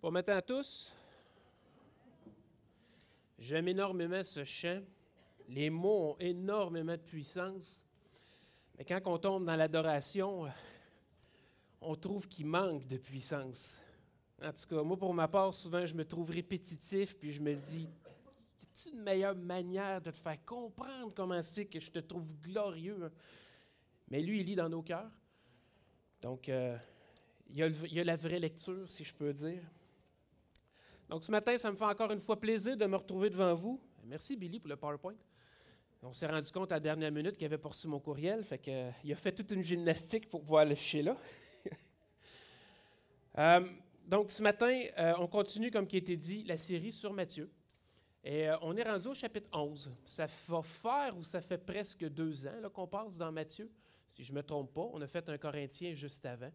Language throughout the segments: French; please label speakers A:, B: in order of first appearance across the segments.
A: Bon matin à tous. J'aime énormément ce chant. Les mots ont énormément de puissance. Mais quand on tombe dans l'adoration, on trouve qu'il manque de puissance. En tout cas, moi, pour ma part, souvent, je me trouve répétitif, puis je me dis, y a une meilleure manière de te faire comprendre comment c'est que je te trouve glorieux? Mais lui, il lit dans nos cœurs. Donc, euh, il y a la vraie lecture, si je peux dire. Donc ce matin, ça me fait encore une fois plaisir de me retrouver devant vous. Merci Billy pour le PowerPoint. On s'est rendu compte à la dernière minute qu'il avait poursuivi mon courriel, fait que, euh, il a fait toute une gymnastique pour pouvoir l'afficher là. Euh, donc ce matin, euh, on continue, comme qui a été dit, la série sur Matthieu. Et on est rendu au chapitre 11. Ça va faire ou ça fait presque deux ans qu'on passe dans Matthieu, si je ne me trompe pas. On a fait un Corinthien juste avant.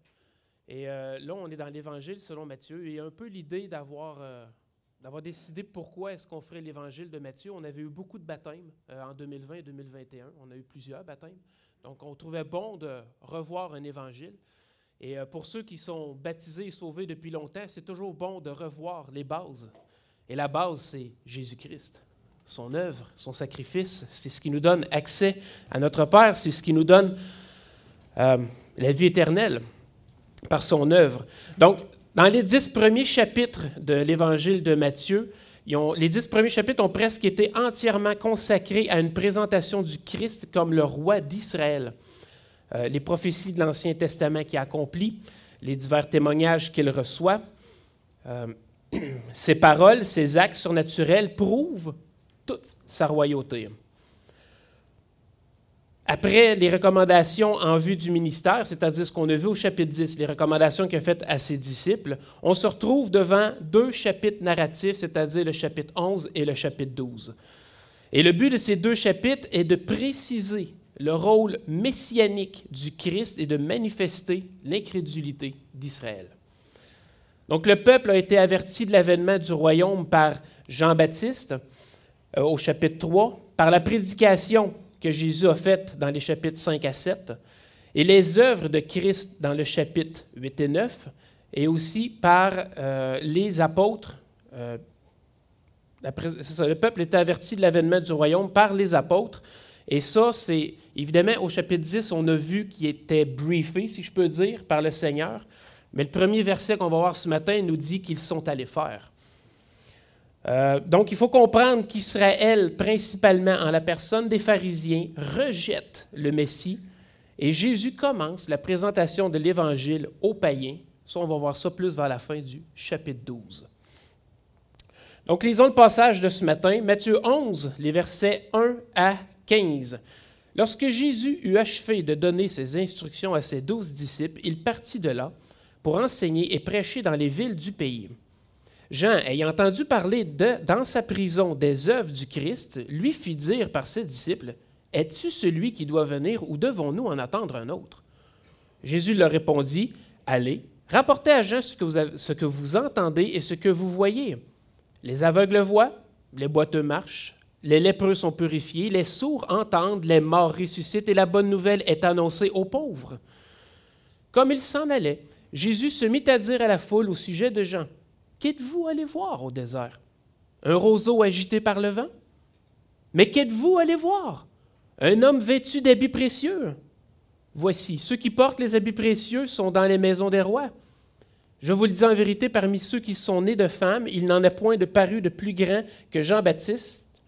A: Et euh, là, on est dans l'Évangile selon Matthieu. Et un peu l'idée d'avoir, euh, d'avoir décidé pourquoi est-ce qu'on ferait l'Évangile de Matthieu. On avait eu beaucoup de baptêmes euh, en 2020 et 2021. On a eu plusieurs baptêmes. Donc, on trouvait bon de revoir un Évangile. Et pour ceux qui sont baptisés et sauvés depuis longtemps, c'est toujours bon de revoir les bases. Et la base, c'est Jésus-Christ. Son œuvre, son sacrifice, c'est ce qui nous donne accès à notre Père, c'est ce qui nous donne la vie éternelle par son œuvre. Donc, dans les dix premiers chapitres de l'Évangile de Matthieu, les dix premiers chapitres ont presque été entièrement consacrés à une présentation du Christ comme le roi d'Israël. Euh, les prophéties de l'Ancien Testament qu'il accomplit, les divers témoignages qu'il reçoit, euh, ses paroles, ses actes surnaturels prouvent toute sa royauté. Après les recommandations en vue du ministère, c'est-à-dire ce qu'on a vu au chapitre 10, les recommandations qu'il a faites à ses disciples, on se retrouve devant deux chapitres narratifs, c'est-à-dire le chapitre 11 et le chapitre 12. Et le but de ces deux chapitres est de préciser le rôle messianique du Christ et de manifester l'incrédulité d'Israël. Donc le peuple a été averti de l'avènement du royaume par Jean-Baptiste euh, au chapitre 3, par la prédication que Jésus a faites dans les chapitres 5 à 7, et les œuvres de Christ dans le chapitre 8 et 9, et aussi par euh, les apôtres. Euh, le peuple était averti de l'avènement du royaume par les apôtres. Et ça, c'est évidemment au chapitre 10, on a vu qu'il était briefé, si je peux dire, par le Seigneur. Mais le premier verset qu'on va voir ce matin nous dit qu'ils sont allés faire. Euh, donc, il faut comprendre qu'Israël, principalement en la personne des pharisiens, rejette le Messie et Jésus commence la présentation de l'Évangile aux païens. Ça, on va voir ça plus vers la fin du chapitre 12. Donc, lisons le passage de ce matin, Matthieu 11, les versets 1 à 15. Lorsque Jésus eut achevé de donner ses instructions à ses douze disciples, il partit de là pour enseigner et prêcher dans les villes du pays. Jean, ayant entendu parler de, dans sa prison des œuvres du Christ, lui fit dire par ses disciples, Es-tu celui qui doit venir ou devons-nous en attendre un autre Jésus leur répondit, Allez, rapportez à Jean ce que, vous ce que vous entendez et ce que vous voyez. Les aveugles voient, les boiteux marchent, les lépreux sont purifiés, les sourds entendent, les morts ressuscitent et la bonne nouvelle est annoncée aux pauvres. Comme il s'en allait, Jésus se mit à dire à la foule au sujet de Jean, Qu'êtes-vous allé voir au désert? Un roseau agité par le vent? Mais qu'êtes-vous allé voir? Un homme vêtu d'habits précieux? Voici, ceux qui portent les habits précieux sont dans les maisons des rois. Je vous le dis en vérité, parmi ceux qui sont nés de femmes, il n'en a point de paru de plus grand que Jean-Baptiste.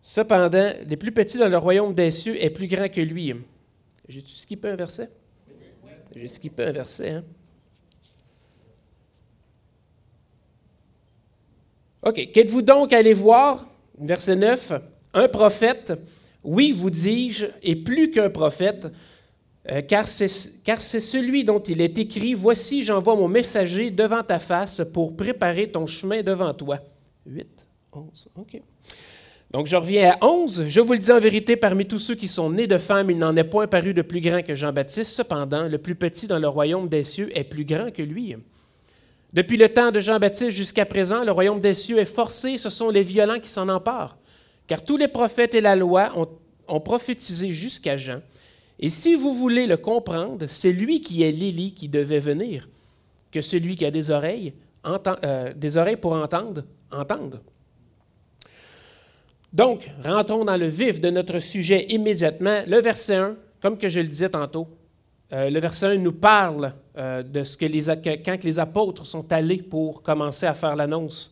A: Cependant, les plus petits dans le royaume des cieux est plus grand que lui. J'ai-tu skippé un verset? J'ai skippé un verset, hein? OK. Qu'êtes-vous donc allé voir, verset 9, un prophète, oui, vous dis-je, et plus qu'un prophète, euh, car c'est celui dont il est écrit, Voici, j'envoie mon messager devant ta face pour préparer ton chemin devant toi. 8, 11, OK. Donc je reviens à 11. Je vous le dis en vérité, parmi tous ceux qui sont nés de femmes, il n'en est point paru de plus grand que Jean-Baptiste. Cependant, le plus petit dans le royaume des cieux est plus grand que lui. Depuis le temps de Jean-Baptiste jusqu'à présent, le royaume des cieux est forcé, ce sont les violents qui s'en emparent. Car tous les prophètes et la loi ont, prophétisé jusqu'à Jean. Et si vous voulez le comprendre, c'est lui qui est l'Élie qui devait venir. Que celui qui a des oreilles euh, des oreilles pour entendre, entendre. Donc, rentrons dans le vif de notre sujet immédiatement. Le verset 1, comme que je le disais tantôt, euh, le verset 1 nous parle euh, de ce que les, quand les apôtres sont allés pour commencer à faire l'annonce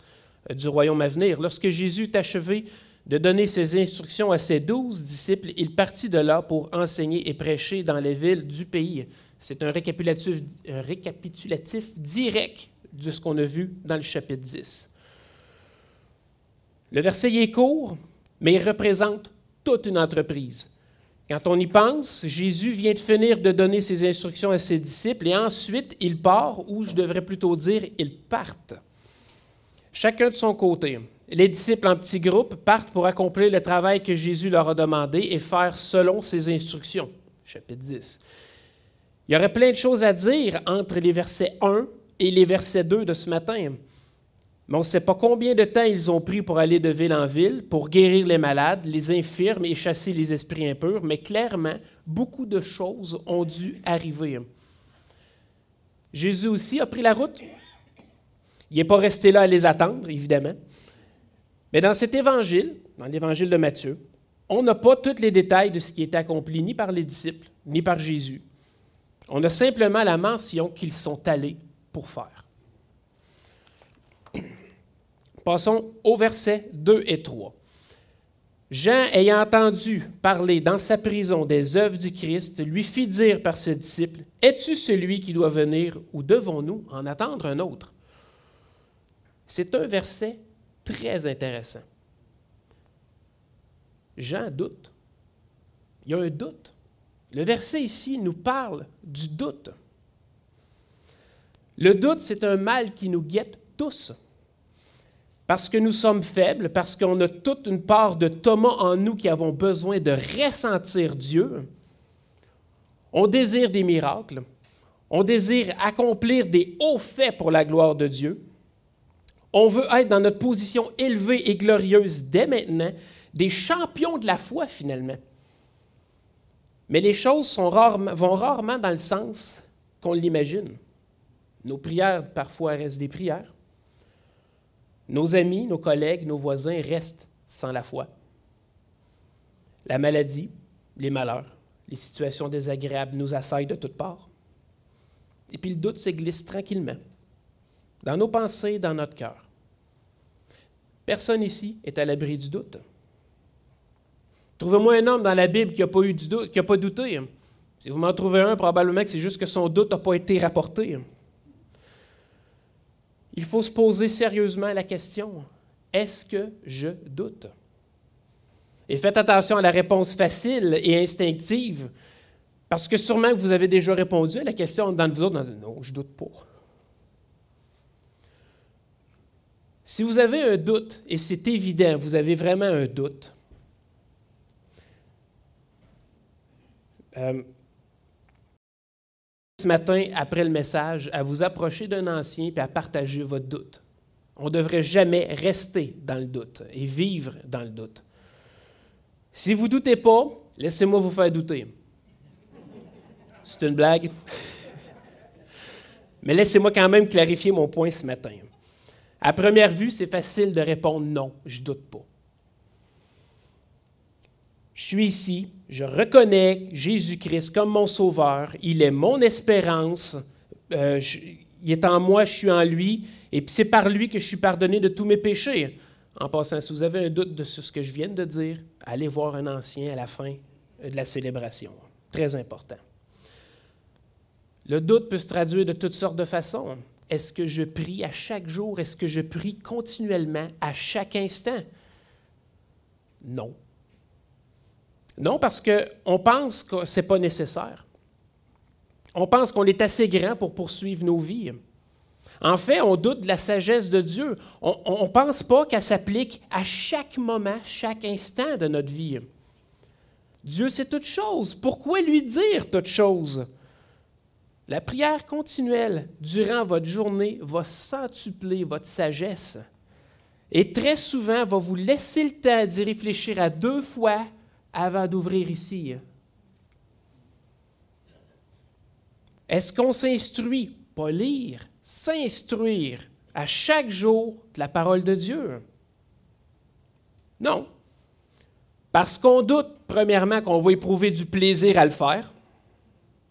A: du royaume à venir. Lorsque Jésus est achevé de donner ses instructions à ses douze disciples, il partit de là pour enseigner et prêcher dans les villes du pays. C'est un récapitulatif, un récapitulatif direct de ce qu'on a vu dans le chapitre 10. Le verset est court, mais il représente toute une entreprise. Quand on y pense, Jésus vient de finir de donner ses instructions à ses disciples et ensuite il part, ou je devrais plutôt dire, ils partent. Chacun de son côté. Les disciples en petits groupes partent pour accomplir le travail que Jésus leur a demandé et faire selon ses instructions. Chapitre 10. Il y aurait plein de choses à dire entre les versets 1 et les versets 2 de ce matin. Mais on ne sait pas combien de temps ils ont pris pour aller de ville en ville, pour guérir les malades, les infirmes et chasser les esprits impurs, mais clairement, beaucoup de choses ont dû arriver. Jésus aussi a pris la route. Il n'est pas resté là à les attendre, évidemment. Mais dans cet évangile, dans l'évangile de Matthieu, on n'a pas tous les détails de ce qui est accompli ni par les disciples, ni par Jésus. On a simplement la mention qu'ils sont allés pour faire. Passons au verset 2 et 3. Jean, ayant entendu parler dans sa prison des œuvres du Christ, lui fit dire par ses disciples, Es-tu celui qui doit venir ou devons-nous en attendre un autre? C'est un verset très intéressant. Jean doute. Il y a un doute. Le verset ici nous parle du doute. Le doute, c'est un mal qui nous guette tous. Parce que nous sommes faibles, parce qu'on a toute une part de Thomas en nous qui avons besoin de ressentir Dieu. On désire des miracles. On désire accomplir des hauts faits pour la gloire de Dieu. On veut être dans notre position élevée et glorieuse dès maintenant, des champions de la foi finalement. Mais les choses vont rarement dans le sens qu'on l'imagine. Nos prières parfois restent des prières. Nos amis, nos collègues, nos voisins restent sans la foi. La maladie, les malheurs, les situations désagréables nous assaillent de toutes parts. Et puis le doute se glisse tranquillement dans nos pensées, dans notre cœur. Personne ici est à l'abri du doute. Trouvez-moi un homme dans la Bible qui n'a pas eu du doute, qui n'a pas douté. Si vous m'en trouvez un, probablement que c'est juste que son doute n'a pas été rapporté. Il faut se poser sérieusement la question est-ce que je doute? Et faites attention à la réponse facile et instinctive, parce que sûrement vous avez déjà répondu à la question dans vous autres non, je doute pas. Si vous avez un doute, et c'est évident, vous avez vraiment un doute, Euh, ce matin, après le message, à vous approcher d'un ancien et à partager votre doute. On ne devrait jamais rester dans le doute et vivre dans le doute. Si vous ne doutez pas, laissez-moi vous faire douter. C'est une blague. Mais laissez-moi quand même clarifier mon point ce matin. À première vue, c'est facile de répondre non, je doute pas. Je suis ici, je reconnais Jésus-Christ comme mon sauveur, il est mon espérance, euh, il est en moi, je suis en lui, et c'est par lui que je suis pardonné de tous mes péchés. En passant, si vous avez un doute de ce que je viens de dire, allez voir un ancien à la fin de la célébration. Très important. Le doute peut se traduire de toutes sortes de façons. Est-ce que je prie à chaque jour? Est-ce que je prie continuellement à chaque instant? Non. Non, parce qu'on pense que ce n'est pas nécessaire. On pense qu'on est assez grand pour poursuivre nos vies. En fait, on doute de la sagesse de Dieu. On ne pense pas qu'elle s'applique à chaque moment, chaque instant de notre vie. Dieu sait toutes choses. Pourquoi lui dire toutes choses? La prière continuelle durant votre journée va centupler votre sagesse. Et très souvent, va vous laisser le temps d'y réfléchir à deux fois avant d'ouvrir ici. Est-ce qu'on s'instruit, pas lire, s'instruire à chaque jour de la parole de Dieu? Non. Parce qu'on doute, premièrement, qu'on va éprouver du plaisir à le faire.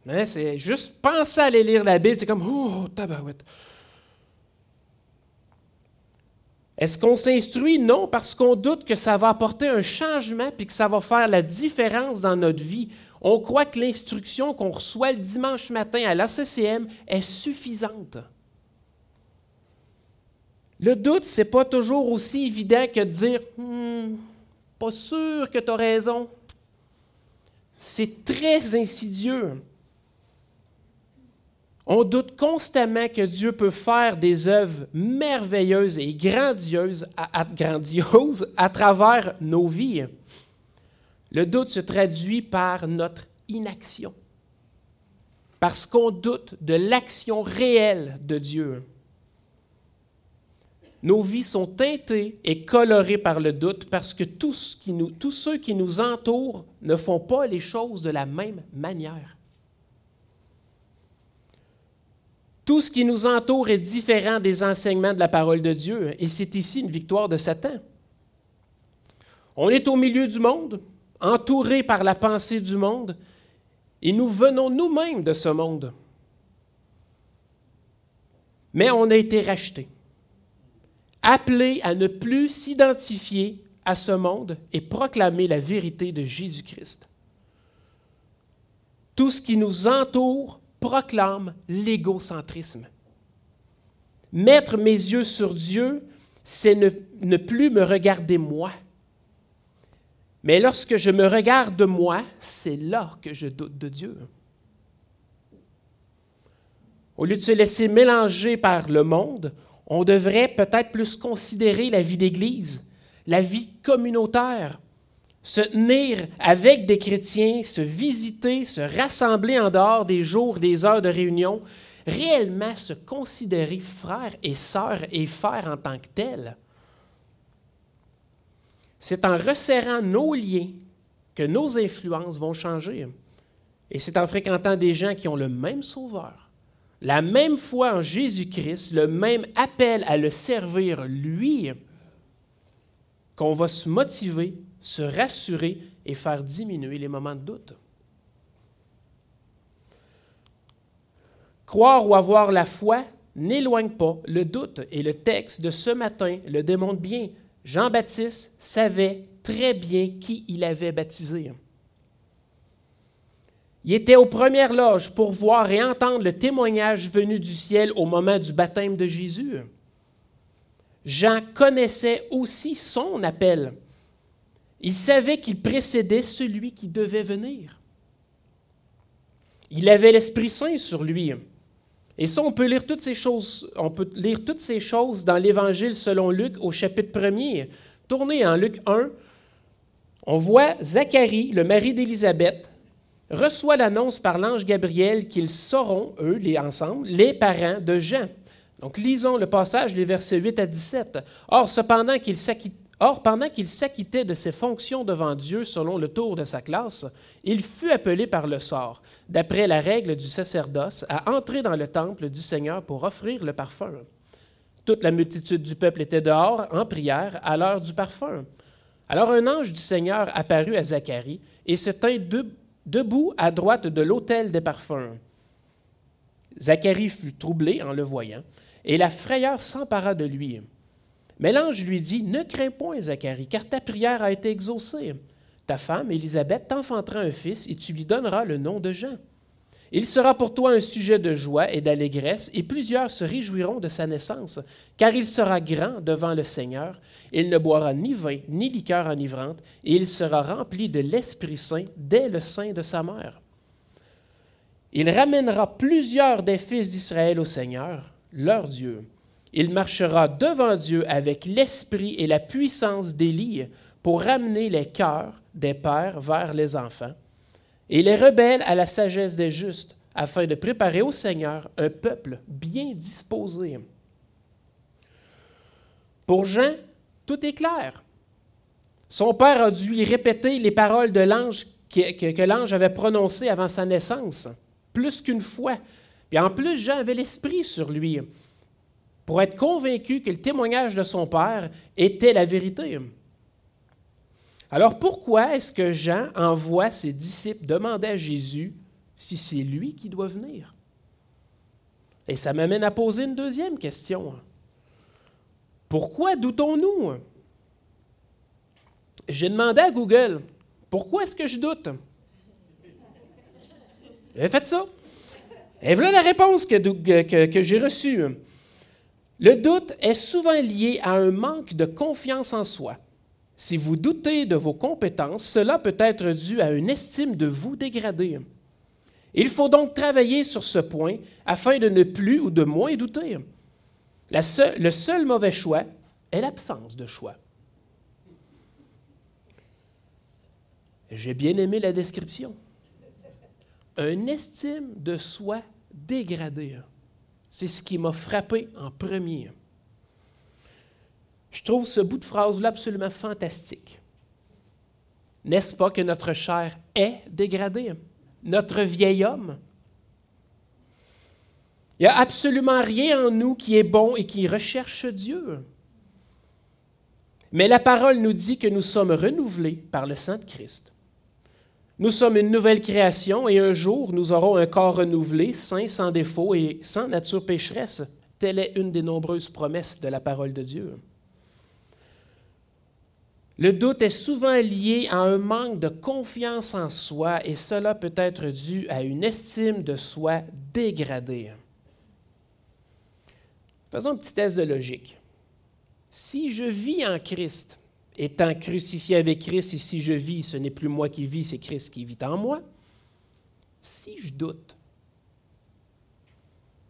A: Hein, c'est juste penser à aller lire la Bible, c'est comme Oh, tabarouette. Est-ce qu'on s'instruit? Non, parce qu'on doute que ça va apporter un changement puis que ça va faire la différence dans notre vie. On croit que l'instruction qu'on reçoit le dimanche matin à l'ACCM est suffisante. Le doute, ce n'est pas toujours aussi évident que de dire hmm, Pas sûr que tu as raison. C'est très insidieux. On doute constamment que Dieu peut faire des œuvres merveilleuses et grandioses à, travers nos vies. Le doute se traduit par notre inaction, parce qu'on doute de l'action réelle de Dieu. Nos vies sont teintées et colorées par le doute parce que tous ceux qui nous entourent ne font pas les choses de la même manière. Tout ce qui nous entoure est différent des enseignements de la parole de Dieu, et c'est ici une victoire de Satan. On est au milieu du monde, entouré par la pensée du monde, et nous venons nous-mêmes de ce monde. Mais on a été rachetés, appelés à ne plus s'identifier à ce monde et proclamer la vérité de Jésus-Christ. Tout ce qui nous entoure proclame l'égocentrisme. Mettre mes yeux sur Dieu, c'est ne, plus me regarder moi. Mais lorsque je me regarde moi, c'est là que je doute de Dieu. Au lieu de se laisser mélanger par le monde, on devrait peut-être plus considérer la vie d'Église, la vie communautaire, se tenir avec des chrétiens, se visiter, se rassembler en dehors des jours, des heures de réunion, réellement se considérer frère et sœur et faire en tant que tel. C'est en resserrant nos liens que nos influences vont changer. Et c'est en fréquentant des gens qui ont le même sauveur, la même foi en Jésus-Christ, le même appel à le servir lui, qu'on va se motiver se rassurer et faire diminuer les moments de doute. Croire ou avoir la foi n'éloigne pas le doute et le texte de ce matin le démontre bien. Jean-Baptiste savait très bien qui il avait baptisé. Il était aux premières loges pour voir et entendre le témoignage venu du ciel au moment du baptême de Jésus. Jean connaissait aussi son appel. Il savait qu'il précédait celui qui devait venir. Il avait l'Esprit Saint sur lui. Et ça, on peut lire toutes ces choses, on peut lire toutes ces choses dans l'Évangile selon Luc au chapitre 1er. Tournez en Luc 1, on voit Zacharie, le mari d'Élisabeth, reçoit l'annonce par l'ange Gabriel qu'ils seront, eux, les ensemble, les parents de Jean. Donc, lisons le passage, les versets 8 à 17. Or, cependant qu'il s'acquitte Or, pendant qu'il s'acquittait de ses fonctions devant Dieu selon le tour de sa classe, il fut appelé par le sort, d'après la règle du sacerdoce, à entrer dans le temple du Seigneur pour offrir le parfum. Toute la multitude du peuple était dehors en prière à l'heure du parfum. Alors un ange du Seigneur apparut à Zacharie et se tint debout à droite de l'autel des parfums. Zacharie fut troublé en le voyant, et la frayeur s'empara de lui. Mais l'ange lui dit, Ne crains point, Zacharie, car ta prière a été exaucée. Ta femme, Élisabeth, t'enfantera un fils, et tu lui donneras le nom de Jean. Il sera pour toi un sujet de joie et d'allégresse, et plusieurs se réjouiront de sa naissance, car il sera grand devant le Seigneur. Il ne boira ni vin, ni liqueur enivrante, et il sera rempli de l'Esprit Saint dès le sein de sa mère. Il ramènera plusieurs des fils d'Israël au Seigneur, leur Dieu il marchera devant Dieu avec l'esprit et la puissance d'Élie pour ramener les cœurs des pères vers les enfants et les rebelles à la sagesse des justes, afin de préparer au Seigneur un peuple bien disposé. Pour Jean, tout est clair. Son père a dû lui répéter les paroles de l'ange que, que l'ange avait prononcées avant sa naissance, plus qu'une fois. Puis en plus, Jean avait l'esprit sur lui. Pour être convaincu que le témoignage de son père était la vérité. Alors pourquoi est-ce que Jean envoie ses disciples demander à Jésus si c'est lui qui doit venir? Et ça m'amène à poser une deuxième question. Pourquoi doutons-nous? J'ai demandé à Google, pourquoi est-ce que je doute? J'ai fait ça. Et voilà la réponse que, j'ai reçue. Le doute est souvent lié à un manque de confiance en soi. Si vous doutez de vos compétences, cela peut être dû à une estime de vous dégradée. Il faut donc travailler sur ce point afin de ne plus ou de moins douter. le seul mauvais choix est l'absence de choix. J'ai bien aimé la description. Un estime de soi dégradée. C'est ce qui m'a frappé en premier. Je trouve ce bout de phrase-là absolument fantastique. N'est-ce pas que notre chair est dégradée? Notre vieil homme? Il n'y a absolument rien en nous qui est bon et qui recherche Dieu. Mais la parole nous dit que nous sommes renouvelés par le sang de Christ. Nous sommes une nouvelle création et un jour nous aurons un corps renouvelé, saint, sans défaut et sans nature pécheresse. Telle est une des nombreuses promesses de la parole de Dieu. Le doute est souvent lié à un manque de confiance en soi et cela peut être dû à une estime de soi dégradée. Faisons un petit test de logique. Si je vis en Christ, étant crucifié avec Christ, et si je vis, ce n'est plus moi qui vis, c'est Christ qui vit en moi, si je doute,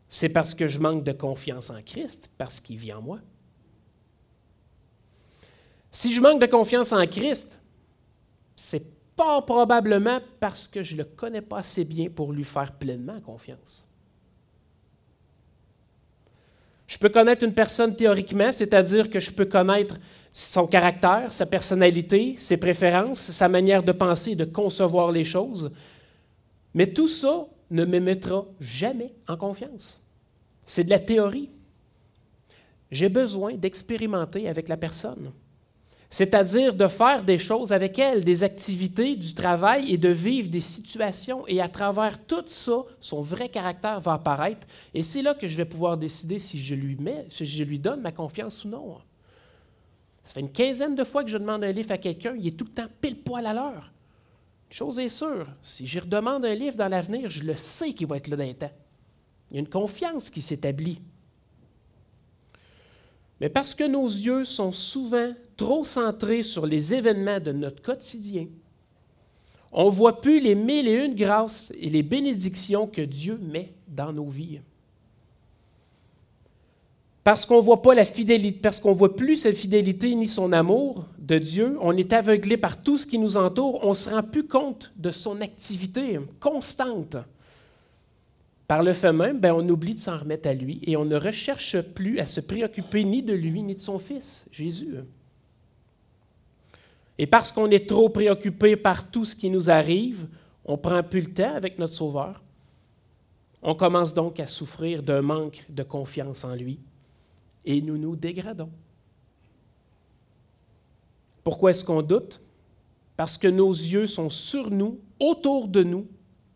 A: c'est parce que je manque de confiance en Christ, parce qu'il vit en moi. Si je manque de confiance en Christ, c'est pas probablement parce que je ne le connais pas assez bien pour lui faire pleinement confiance. Je peux connaître une personne théoriquement, c'est-à-dire que je peux connaître son caractère, sa personnalité, ses préférences, sa manière de penser et de concevoir les choses, mais tout ça ne me mettra jamais en confiance. C'est de la théorie. J'ai besoin d'expérimenter avec la personne c'est-à-dire de faire des choses avec elle, des activités, du travail et de vivre des situations. Et à travers tout ça, son vrai caractère va apparaître. Et c'est là que je vais pouvoir décider si je lui mets, si je lui donne ma confiance ou non. Ça fait une quinzaine de fois que je demande un livre à quelqu'un, il est tout le temps pile poil à l'heure. Une chose est sûre, si je redemande un livre dans l'avenir, je le sais qu'il va être là le temps. Il y a une confiance qui s'établit. Mais parce que nos yeux sont souvent trop centrés sur les événements de notre quotidien, on ne voit plus les mille et une grâces et les bénédictions que Dieu met dans nos vies. Parce qu'on ne voit pas la fidélité, parce qu'on voit plus sa fidélité ni son amour de Dieu, on est aveuglé par tout ce qui nous entoure, on ne se rend plus compte de son activité constante. Par le fait même, ben, on oublie de s'en remettre à lui et on ne recherche plus à se préoccuper ni de lui ni de son Fils, Jésus. Et parce qu'on est trop préoccupé par tout ce qui nous arrive, on ne prend plus le temps avec notre Sauveur. On commence donc à souffrir d'un manque de confiance en lui et nous nous dégradons. Pourquoi est-ce qu'on doute? Parce que nos yeux sont sur nous, autour de nous,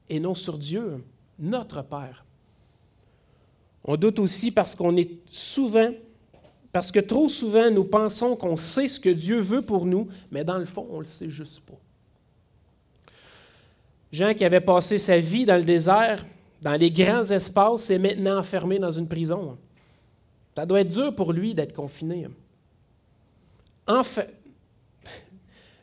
A: et non sur Dieu notre Père. On doute aussi parce qu'on est souvent, parce que trop souvent nous pensons qu'on sait ce que Dieu veut pour nous, mais dans le fond, on ne le sait juste pas. Jean qui avait passé sa vie dans le désert, dans les grands espaces, est maintenant enfermé dans une prison. Ça doit être dur pour lui d'être confiné. Enfin,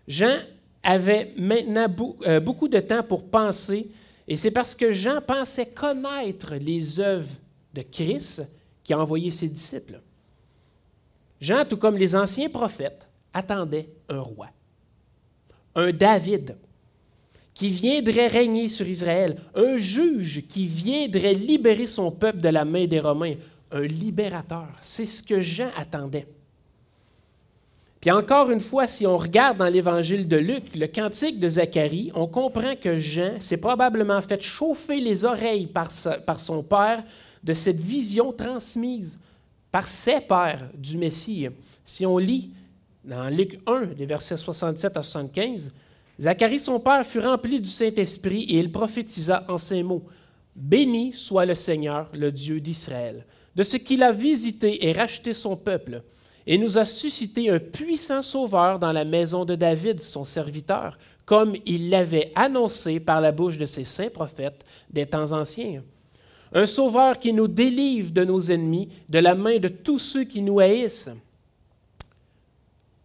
A: Jean avait maintenant euh, beaucoup de temps pour penser et c'est parce que Jean pensait connaître les œuvres de Christ qui a envoyé ses disciples. Jean, tout comme les anciens prophètes, attendait un roi, un David, qui viendrait régner sur Israël, un juge qui viendrait libérer son peuple de la main des Romains, un libérateur. C'est ce que Jean attendait. Puis encore une fois, si on regarde dans l'évangile de Luc, le cantique de Zacharie, on comprend que Jean s'est probablement fait chauffer les oreilles par, son père de cette vision transmise par ses pères du Messie. Si on lit dans Luc 1, les versets 67 à 75, Zacharie, son père, fut rempli du Saint-Esprit et il prophétisa en ces mots. Béni soit le Seigneur, le Dieu d'Israël, de ce qu'il a visité et racheté son peuple, et nous a suscité un puissant sauveur dans la maison de David, son serviteur, comme il l'avait annoncé par la bouche de ses saints prophètes des temps anciens. Un sauveur qui nous délivre de nos ennemis, de la main de tous ceux qui nous haïssent.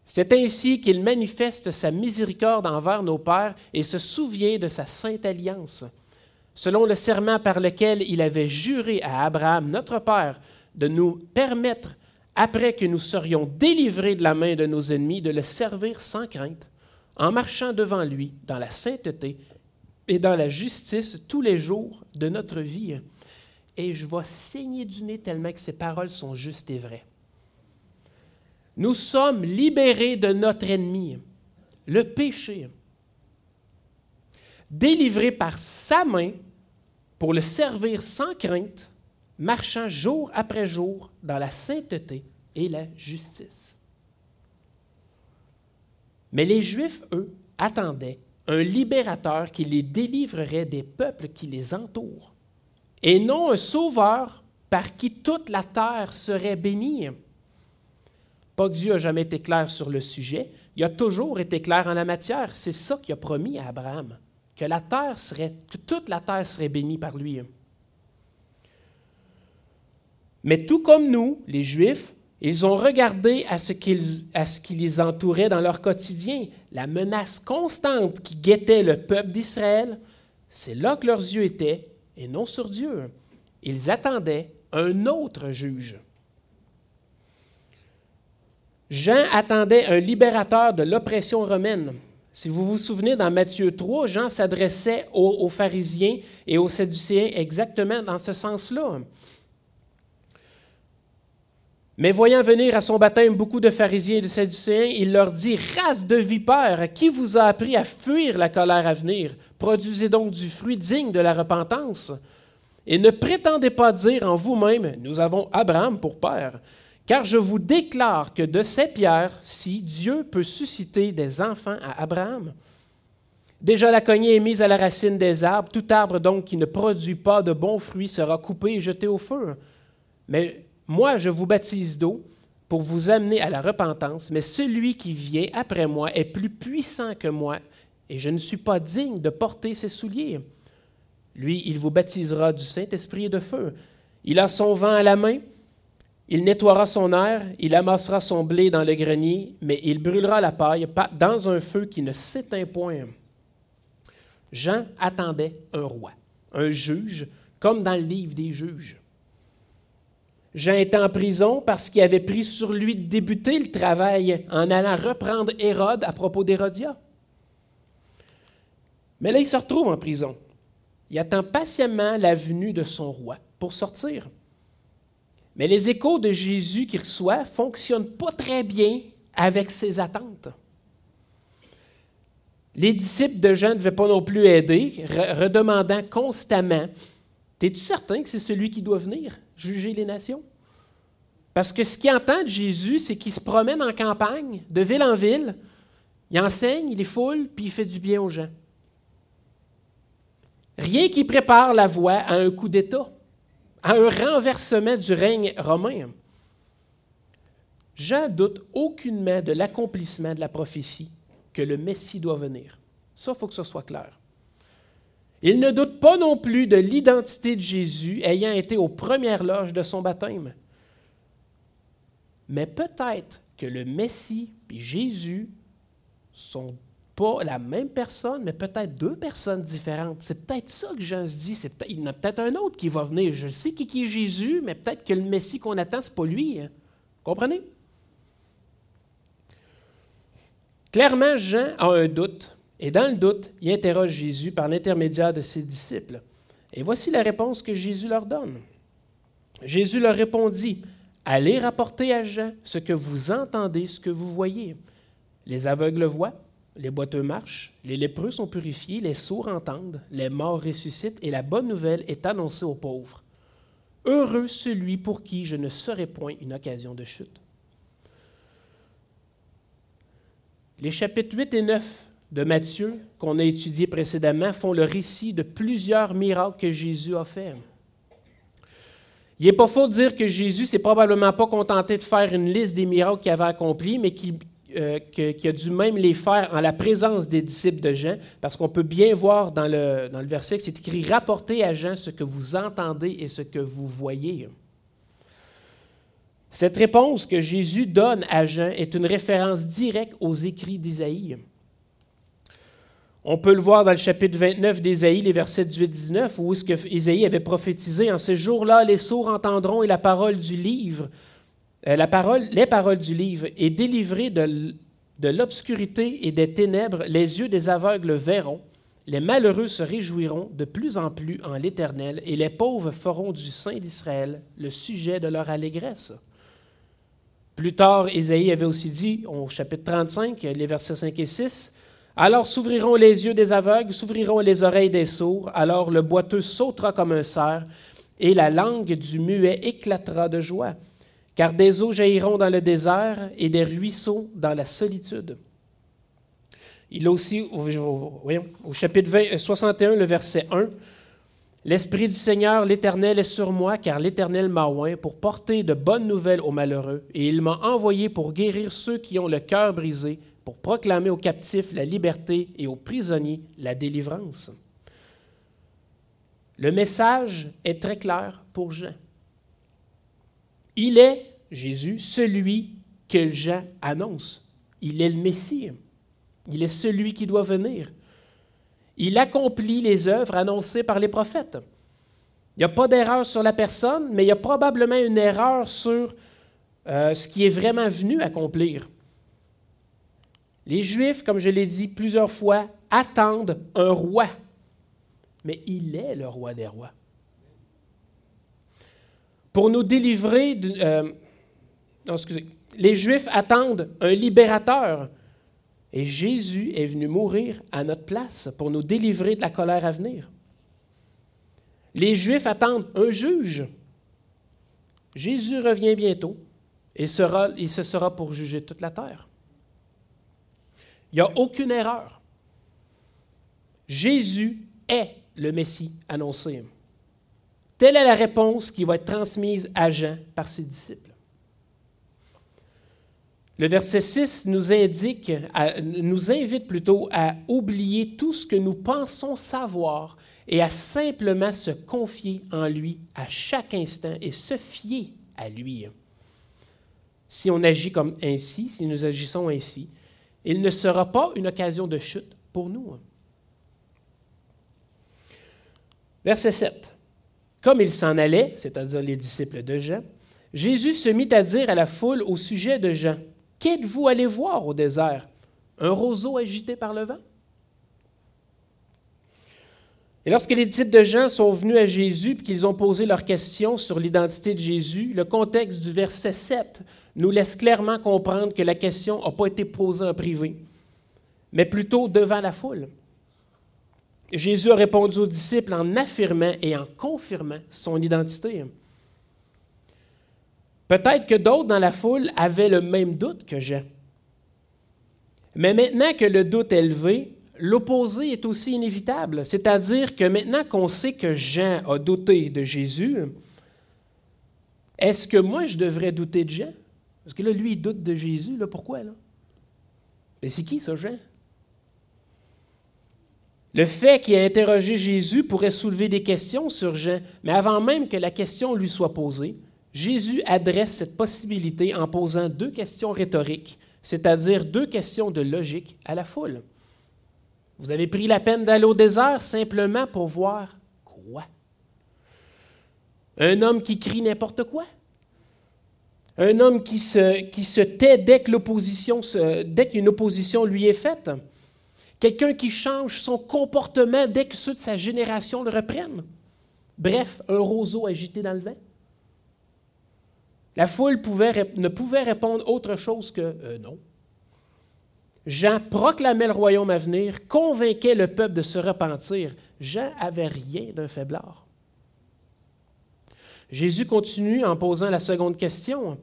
A: C'est ainsi qu'il manifeste sa miséricorde envers nos pères et se souvient de sa sainte alliance, selon le serment par lequel il avait juré à Abraham, notre Père, de nous permettre, après que nous serions délivrés de la main de nos ennemis, de le servir sans crainte en marchant devant lui dans la sainteté et dans la justice tous les jours de notre vie. Et je vais saigner du nez tellement que ces paroles sont justes et vraies. Nous sommes libérés de notre ennemi, le péché, délivrés par sa main pour le servir sans crainte, marchant jour après jour dans la sainteté et la justice. Mais les Juifs, eux, attendaient un libérateur qui les délivrerait des peuples qui les entourent, et non un sauveur par qui toute la terre serait bénie. Pas que Dieu n'a jamais été clair sur le sujet, il a toujours été clair en la matière. C'est ça qu'il a promis à Abraham, que la terre serait, que toute la terre serait bénie par lui. Mais tout comme nous, les Juifs, ils ont regardé à ce, à ce qui les entourait dans leur quotidien, la menace constante qui guettait le peuple d'Israël. C'est là que leurs yeux étaient, et non sur Dieu. Ils attendaient un autre juge. Jean attendait un libérateur de l'oppression romaine. Si vous vous souvenez, dans Matthieu 3, Jean s'adressait aux, pharisiens et aux sadducéens exactement dans ce sens-là. Mais voyant venir à son baptême beaucoup de pharisiens et de sadducéens, il leur dit Race de vipères, qui vous a appris à fuir la colère à venir? Produisez donc du fruit digne de la repentance. Et ne prétendez pas dire en vous-même Nous avons Abraham pour père. Car je vous déclare que de ces pierres, si Dieu peut susciter des enfants à Abraham, Déjà la cognée est mise à la racine des arbres, tout arbre donc qui ne produit pas de bons fruits sera coupé et jeté au feu. Mais moi, je vous baptise d'eau pour vous amener à la repentance, mais celui qui vient après moi est plus puissant que moi, et je ne suis pas digne de porter ses souliers. Lui, il vous baptisera du Saint-Esprit et de feu. Il a son vent à la main, il nettoiera son air, il amassera son blé dans le grenier, mais il brûlera la paille dans un feu qui ne s'éteint point. Jean attendait un roi, un juge, comme dans le livre des juges. Jean était en prison parce qu'il avait pris sur lui de débuter le travail en allant reprendre Hérode à propos d'Hérodia. Mais là, il se retrouve en prison. Il attend patiemment la venue de son roi pour sortir. Mais les échos de Jésus qu'il reçoit ne fonctionnent pas très bien avec ses attentes. Les disciples de Jean ne devaient pas non plus aider, redemandant constamment Es-tu certain que c'est celui qui doit venir juger les nations? Parce que ce qu'il entend de Jésus, c'est qu'il se promène en campagne, de ville en ville, il enseigne, il les foule, puis il fait du bien aux gens. Rien qui prépare la voie à un coup d'État, à un renversement du règne romain. Jean doute aucunement de l'accomplissement de la prophétie que le Messie doit venir. Ça, il faut que ce soit clair. Il ne doute pas non plus de l'identité de Jésus ayant été aux premières loges de son baptême. Mais peut-être que le Messie et Jésus sont pas la même personne, mais peut-être deux personnes différentes. C'est peut-être ça que Jean se dit. C'est il y en a peut-être un autre qui va venir. Je sais qui, est Jésus, mais peut-être que le Messie qu'on attend, ce n'est pas lui. Hein. Comprenez? Clairement, Jean a un doute. Et dans le doute, il interroge Jésus par l'intermédiaire de ses disciples. Et voici la réponse que Jésus leur donne. Jésus leur répondit, Allez rapporter à Jean ce que vous entendez, ce que vous voyez. Les aveugles voient, les boiteux marchent, les lépreux sont purifiés, les sourds entendent, les morts ressuscitent, et la bonne nouvelle est annoncée aux pauvres. Heureux celui pour qui je ne serai point une occasion de chute. Les chapitres 8 et 9 de Matthieu, qu'on a étudiés précédemment, font le récit de plusieurs miracles que Jésus a faits. Il n'est pas faux de dire que Jésus s'est probablement pas contenté de faire une liste des miracles qu'il avait accomplis, mais euh, qu'il a dû même les faire en la présence des disciples de Jean, parce qu'on peut bien voir dans le, dans le verset que c'est écrit Rapportez à Jean ce que vous entendez et ce que vous voyez. Cette réponse que Jésus donne à Jean est une référence directe aux écrits d'Isaïe. On peut le voir dans le chapitre 29 d'Ésaïe, les versets 18-19, où Ésaïe avait prophétisé En ces jours-là, les sourds entendront et la parole du livre, euh, la parole, les paroles du livre, est délivrée de, de l'obscurité et des ténèbres, les yeux des aveugles verront, les malheureux se réjouiront de plus en plus en l'Éternel, et les pauvres feront du Saint d'Israël le sujet de leur allégresse. Plus tard, Ésaïe avait aussi dit, au chapitre 35, les versets 5 et 6, Alors s'ouvriront les yeux des aveugles, s'ouvriront les oreilles des sourds, alors le boiteux sautera comme un cerf, et la langue du muet éclatera de joie. Car des eaux jailliront dans le désert et des ruisseaux dans la solitude. Il a aussi, au chapitre 61, le verset 1, L'Esprit du Seigneur, l'Éternel, est sur moi, car l'Éternel m'a oint pour porter de bonnes nouvelles aux malheureux, et il m'a envoyé pour guérir ceux qui ont le cœur brisé, pour proclamer aux captifs la liberté et aux prisonniers la délivrance. Le message est très clair pour Jean. Il est, Jésus, celui que Jean annonce. Il est le Messie. Il est celui qui doit venir. Il accomplit les œuvres annoncées par les prophètes. Il n'y a pas d'erreur sur la personne, mais il y a probablement une erreur sur euh, ce qui est vraiment venu accomplir. Les Juifs, comme je l'ai dit plusieurs fois, attendent un roi, mais il est le roi des rois. Pour nous délivrer, euh, non, excusez, les Juifs attendent un libérateur, et Jésus est venu mourir à notre place pour nous délivrer de la colère à venir. Les Juifs attendent un juge. Jésus revient bientôt et, sera, ce sera pour juger toute la terre. Il n'y a aucune erreur. Jésus est le Messie annoncé. Telle est la réponse qui va être transmise à Jean par ses disciples. Le verset 6 nous invite plutôt à oublier tout ce que nous pensons savoir et à simplement se confier en lui à chaque instant et se fier à lui. Si on agit comme ainsi, si nous agissons ainsi, il ne sera pas une occasion de chute pour nous. Verset 7. Comme il s'en allait, c'est-à-dire les disciples de Jean, Jésus se mit à dire à la foule au sujet de Jean, Qu'êtes-vous allé voir au désert? Un roseau agité par le vent? Et lorsque les disciples de Jean sont venus à Jésus et qu'ils ont posé leurs questions sur l'identité de Jésus, le contexte du verset 7 nous laisse clairement comprendre que la question n'a pas été posée en privé, mais plutôt devant la foule. Jésus a répondu aux disciples en affirmant et en confirmant son identité. Peut-être que d'autres dans la foule avaient le même doute que Jean. Mais maintenant que le doute est levé, l'opposé est aussi inévitable. C'est-à-dire que maintenant qu'on sait que Jean a douté de Jésus, est-ce que moi je devrais douter de Jean? Parce que là, lui, il doute de Jésus. Là, pourquoi? Là? Mais c'est qui ça, Jean? Le fait qu'il ait interrogé Jésus pourrait soulever des questions sur Jean, mais avant même que la question lui soit posée, Jésus adresse cette possibilité en posant deux questions rhétoriques, c'est-à-dire deux questions de logique à la foule. Vous avez pris la peine d'aller au désert simplement pour voir quoi? Un homme qui crie n'importe quoi? Un homme qui se, qui se tait dès qu'une opposition lui est faite? Quelqu'un qui change son comportement dès que ceux de sa génération le reprennent? Bref, un roseau agité dans le vent? La foule ne pouvait répondre autre chose que euh, non. Jean proclamait le royaume à venir, convainquait le peuple de se repentir. Jean avait rien d'un faiblard. Jésus continue en posant la seconde question.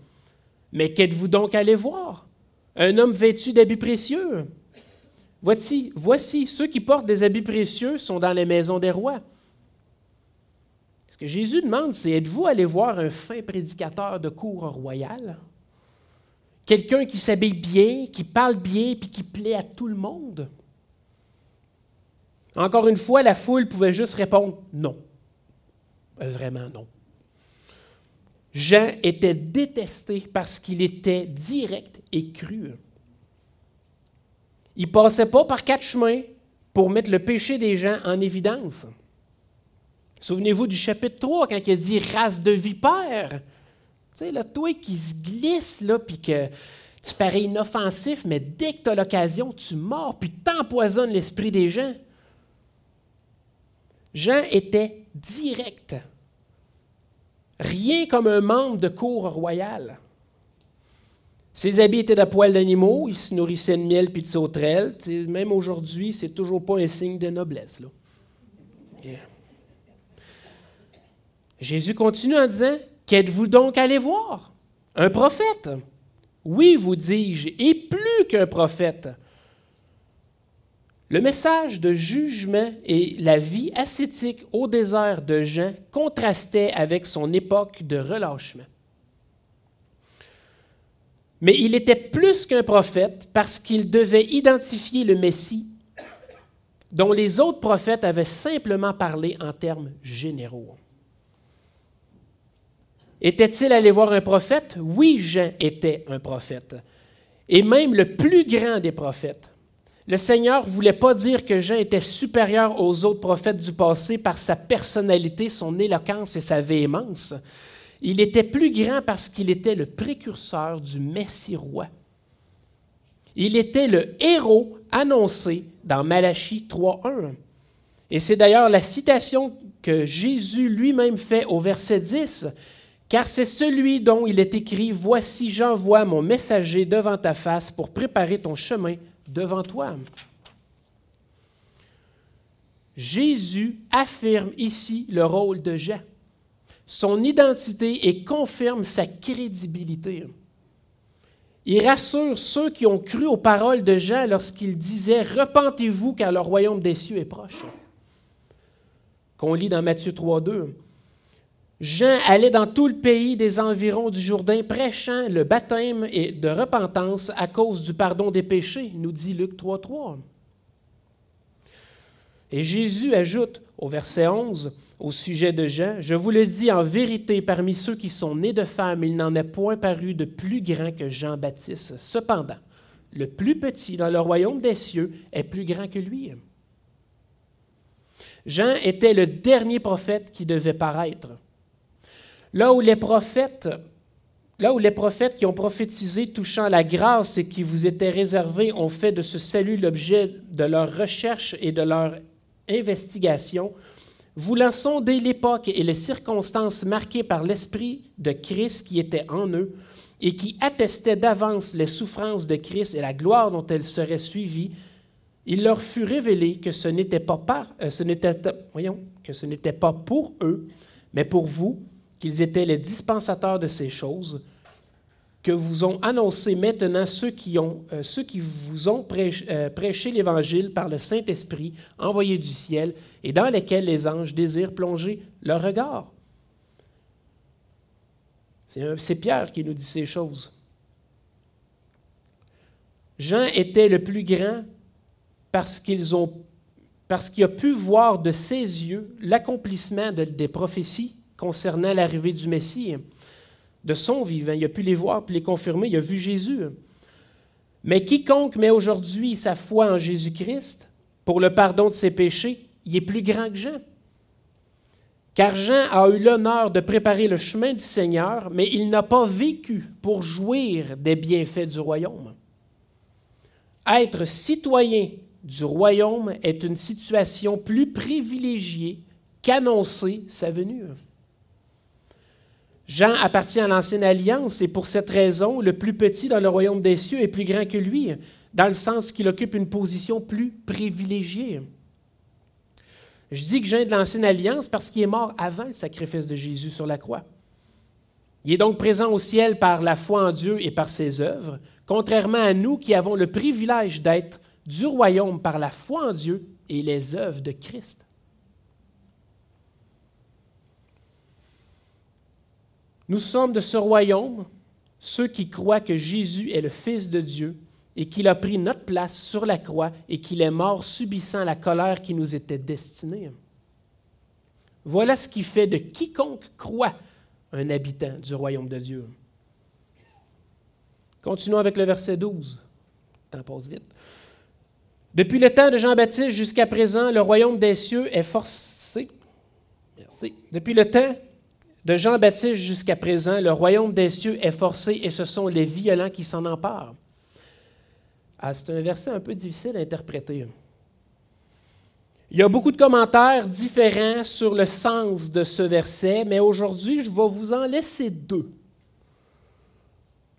A: Mais qu'êtes-vous donc allé voir? Un homme vêtu d'habits précieux? Voici, voici, ceux qui portent des habits précieux sont dans les maisons des rois. Ce que Jésus demande, c'est êtes-vous allé voir un fin prédicateur de cour royale? Quelqu'un qui s'habille bien, qui parle bien, puis qui plaît à tout le monde? Encore une fois, la foule pouvait juste répondre non. Vraiment non. Jean était détesté parce qu'il était direct et cru. Il ne passait pas par quatre chemins pour mettre le péché des gens en évidence. Souvenez-vous du chapitre 3 quand il dit race de vipères. Tu sais, là, toi qui se glisse, là, puis que tu parais inoffensif, mais dès que tu as l'occasion, tu mords, puis t'empoisonnes l'esprit des gens. Jean était direct. Rien comme un membre de cour royale. Ses habits étaient de poils d'animaux, il se nourrissait de miel puis de sauterelles. Même aujourd'hui, c'est toujours pas un signe de noblesse. Là. Jésus continue en disant Qu'êtes-vous donc allé voir? Un prophète? Oui, vous dis-je, et plus qu'un prophète. Le message de jugement et la vie ascétique au désert de Jean contrastaient avec son époque de relâchement. Mais il était plus qu'un prophète parce qu'il devait identifier le Messie dont les autres prophètes avaient simplement parlé en termes généraux. Était-il allé voir un prophète? Oui, Jean était un prophète, et même le plus grand des prophètes. Le Seigneur ne voulait pas dire que Jean était supérieur aux autres prophètes du passé par sa personnalité, son éloquence et sa véhémence. Il était plus grand parce qu'il était le précurseur du Messie roi. Il était le héros annoncé dans Malachie 3.1. Et c'est d'ailleurs la citation que Jésus lui-même fait au verset 10, car c'est celui dont il est écrit, Voici j'envoie mon messager devant ta face pour préparer ton chemin devant toi. Jésus affirme ici le rôle de Jean, son identité et confirme sa crédibilité. Il rassure ceux qui ont cru aux paroles de Jean lorsqu'il disait Repentez-vous car le royaume des cieux est proche. Qu'on lit dans Matthieu 3, 2. Jean allait dans tout le pays des environs du Jourdain prêchant le baptême et de repentance à cause du pardon des péchés, nous dit Luc 3.3. Et Jésus ajoute au verset 11 au sujet de Jean, Je vous le dis en vérité, parmi ceux qui sont nés de femmes, il n'en est point paru de plus grand que Jean-Baptiste. Cependant, le plus petit dans le royaume des cieux est plus grand que lui. Jean était le dernier prophète qui devait paraître. Là où les prophètes, là où les prophètes qui ont prophétisé touchant la grâce et qui vous étaient réservés ont fait de ce salut l'objet de leur recherche et de leur investigation, voulant sonder l'époque et les circonstances marquées par l'Esprit de Christ qui était en eux et qui attestait d'avance les souffrances de Christ et la gloire dont elles seraient suivies, il leur fut révélé que ce n'était pas, euh, que ce n'était pas pour eux, mais pour vous, qu'ils étaient les dispensateurs de ces choses, que vous ont annoncé maintenant ceux qui, euh, vous ont euh, prêché, l'Évangile par le Saint-Esprit envoyé du ciel et dans lesquels les anges désirent plonger leur regard. C'est Pierre qui nous dit ces choses. Jean était le plus grand parce qu'il a pu voir de ses yeux l'accomplissement des prophéties concernant l'arrivée du Messie, de son vivant. Il a pu les voir, puis les confirmer. Il a vu Jésus. Mais quiconque met aujourd'hui sa foi en Jésus-Christ pour le pardon de ses péchés, il est plus grand que Jean. Car Jean a eu l'honneur de préparer le chemin du Seigneur, mais il n'a pas vécu pour jouir des bienfaits du royaume. Être citoyen du royaume est une situation plus privilégiée qu'annoncer sa venue. Jean appartient à l'ancienne alliance et pour cette raison, le plus petit dans le royaume des cieux est plus grand que lui, dans le sens qu'il occupe une position plus privilégiée. Je dis que Jean est de l'ancienne alliance parce qu'il est mort avant le sacrifice de Jésus sur la croix. Il est donc présent au ciel par la foi en Dieu et par ses œuvres, contrairement à nous qui avons le privilège d'être du royaume par la foi en Dieu et les œuvres de Christ. Nous sommes de ce royaume ceux qui croient que Jésus est le Fils de Dieu et qu'il a pris notre place sur la croix et qu'il est mort subissant la colère qui nous était destinée. Voilà ce qui fait de quiconque croit un habitant du royaume de Dieu. Continuons avec le verset 12. Le temps passe vite. Depuis le temps de Jean-Baptiste jusqu'à présent, le royaume des cieux est forcé. Merci. Depuis le temps de Jean-Baptiste jusqu'à présent, le royaume des cieux est forcé et ce sont les violents qui s'en emparent. Ah, c'est un verset un peu difficile à interpréter. Il y a beaucoup de commentaires différents sur le sens de ce verset, mais aujourd'hui, je vais vous en laisser deux.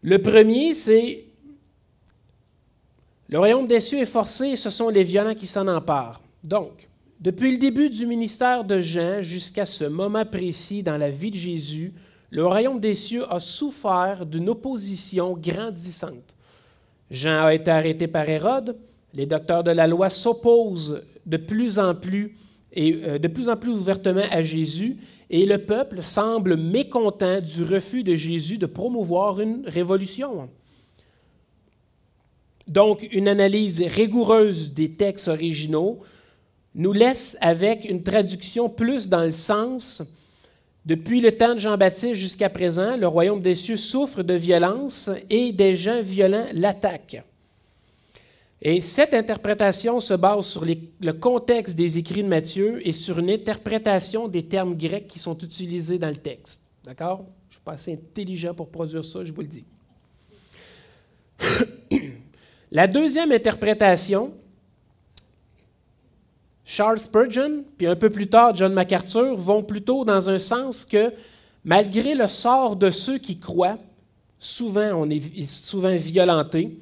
A: Le premier, c'est Le royaume des cieux est forcé et ce sont les violents qui s'en emparent. Donc, depuis le début du ministère de Jean jusqu'à ce moment précis dans la vie de Jésus, le royaume des cieux a souffert d'une opposition grandissante. Jean a été arrêté par Hérode, les docteurs de la loi s'opposent de plus en plus et euh, de plus en plus ouvertement à Jésus, et le peuple semble mécontent du refus de Jésus de promouvoir une révolution. Donc, une analyse rigoureuse des textes originaux nous laisse avec une traduction plus dans le sens depuis le temps de Jean-Baptiste jusqu'à présent, le royaume des cieux souffre de violence et des gens violents l'attaquent. Et cette interprétation se base sur le contexte des écrits de Matthieu et sur une interprétation des termes grecs qui sont utilisés dans le texte. D'accord? Je suis pas assez intelligent pour produire ça, je vous le dis. La deuxième interprétation, Charles Spurgeon, puis un peu plus tard John MacArthur, vont plutôt dans un sens que malgré le sort de ceux qui croient, souvent on est souvent violenté,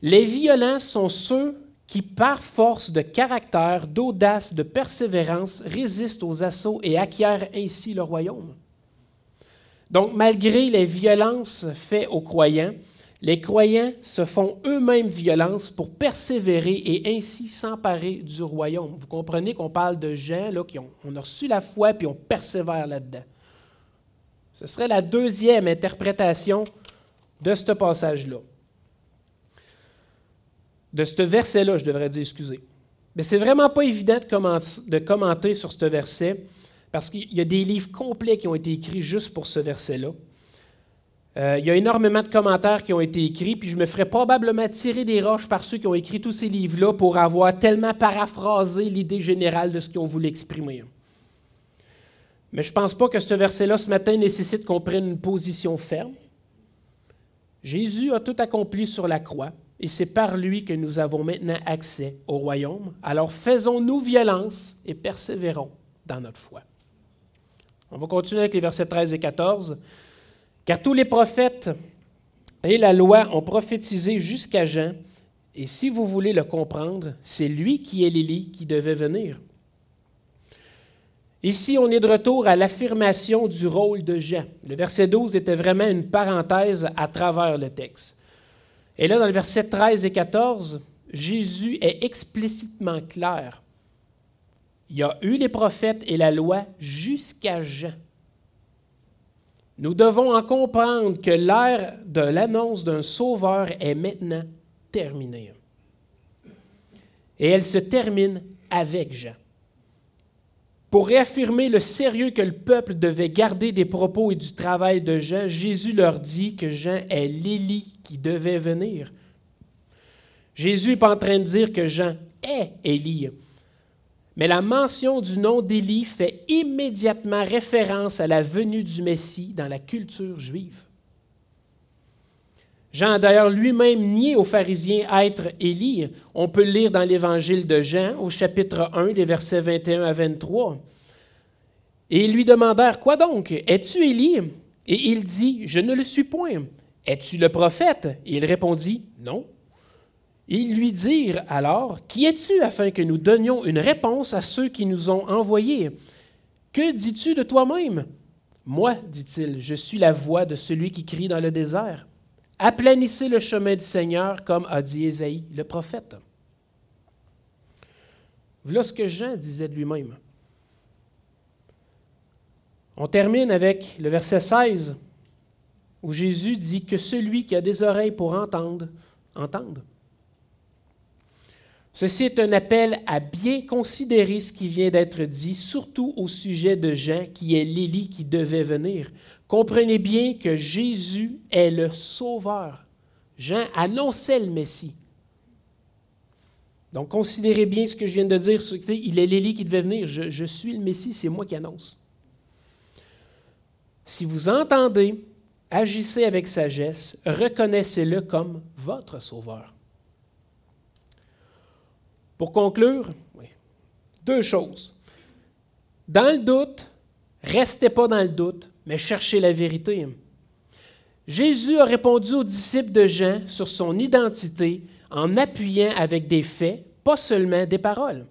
A: les violents sont ceux qui, par force de caractère, d'audace, de persévérance, résistent aux assauts et acquièrent ainsi le royaume. Donc, malgré les violences faites aux croyants, les croyants se font eux-mêmes violence pour persévérer et ainsi s'emparer du royaume. Vous comprenez qu'on parle de gens là, qui ont, reçu la foi puis on persévère là-dedans. Ce serait la deuxième interprétation de ce passage-là de ce verset-là, je devrais dire, excusez. Mais c'est vraiment pas évident de, commenter sur ce verset parce qu'il y a des livres complets qui ont été écrits juste pour ce verset-là. Euh, il y a énormément de commentaires qui ont été écrits, puis je me ferais probablement tirer des roches par ceux qui ont écrit tous ces livres-là pour avoir tellement paraphrasé l'idée générale de ce ont voulu exprimer. Mais je ne pense pas que ce verset-là ce matin nécessite qu'on prenne une position ferme. Jésus a tout accompli sur la croix et c'est par lui que nous avons maintenant accès au royaume. Alors faisons-nous violence et persévérons dans notre foi. On va continuer avec les versets 13 et 14. Car tous les prophètes et la loi ont prophétisé jusqu'à Jean, et si vous voulez le comprendre, c'est lui qui est l'Élie qui devait venir. Ici, on est de retour à l'affirmation du rôle de Jean. Le verset 12 était vraiment une parenthèse à travers le texte. Et là, dans le verset 13 et 14, Jésus est explicitement clair. Il y a eu les prophètes et la loi jusqu'à Jean. Nous devons en comprendre que l'ère de l'annonce d'un sauveur est maintenant terminée. Et elle se termine avec Jean. Pour réaffirmer le sérieux que le peuple devait garder des propos et du travail de Jean, Jésus leur dit que Jean est l'Élie qui devait venir. Jésus n'est pas en train de dire que Jean est Élie, mais la mention du nom d'Élie fait immédiatement référence à la venue du Messie dans la culture juive. Jean a d'ailleurs lui-même nié aux pharisiens être Élie. On peut le lire dans l'évangile de Jean au chapitre 1, les versets 21 à 23. Et ils lui demandèrent, Quoi donc? Es-tu Élie Et il dit, Je ne le suis point. Es-tu le prophète Et il répondit, Non. Ils lui dirent alors, Qui es-tu afin que nous donnions une réponse à ceux qui nous ont envoyés? Que dis-tu de toi-même? Moi, dit-il, je suis la voix de celui qui crie dans le désert. Aplanissez le chemin du Seigneur, comme a dit Ésaïe, le prophète. Voilà ce que Jean disait de lui-même. On termine avec le verset 16, où Jésus dit que celui qui a des oreilles pour entendre, entende. Ceci est un appel à bien considérer ce qui vient d'être dit, surtout au sujet de Jean, qui est l'Élie qui devait venir. Comprenez bien que Jésus est le Sauveur. Jean annonçait le Messie. Donc considérez bien ce que je viens de dire. Il est l'Élie qui devait venir. Je, je suis le Messie, c'est moi qui annonce. Si vous entendez, agissez avec sagesse, reconnaissez-le comme votre Sauveur. Pour conclure, deux choses. Dans le doute, restez pas dans le doute, mais cherchez la vérité. Jésus a répondu aux disciples de Jean sur son identité en appuyant avec des faits, pas seulement des paroles.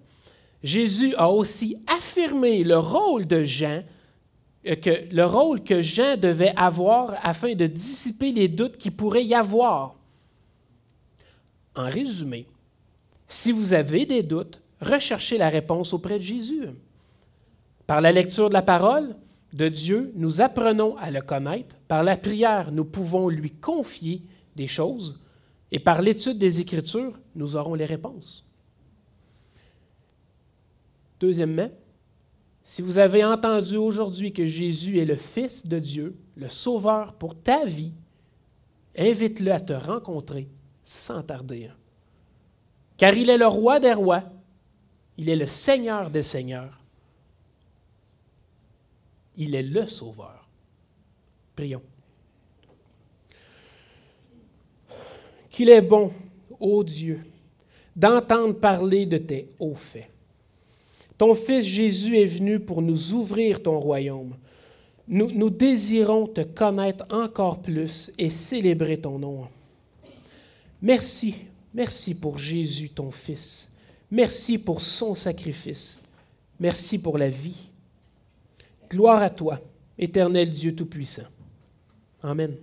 A: Jésus a aussi affirmé le rôle de Jean, euh, que, le rôle que Jean devait avoir afin de dissiper les doutes qui pourrait y avoir. En résumé, si vous avez des doutes, recherchez la réponse auprès de Jésus. Par la lecture de la parole de Dieu, nous apprenons à le connaître. Par la prière, nous pouvons lui confier des choses. Et par l'étude des Écritures, nous aurons les réponses. Deuxièmement, si vous avez entendu aujourd'hui que Jésus est le Fils de Dieu, le Sauveur pour ta vie, invite-le à te rencontrer sans tarder car il est le roi des rois, il est le Seigneur des seigneurs, il est le Sauveur. Prions. Qu'il est bon, ô Dieu, d'entendre parler de tes hauts faits. Ton Fils Jésus est venu pour nous ouvrir ton royaume. Nous, nous désirons te connaître encore plus et célébrer ton nom. Merci Merci pour Jésus, ton Fils. Merci pour son sacrifice. Merci pour la vie. Gloire à toi, éternel Dieu Tout-Puissant. Amen.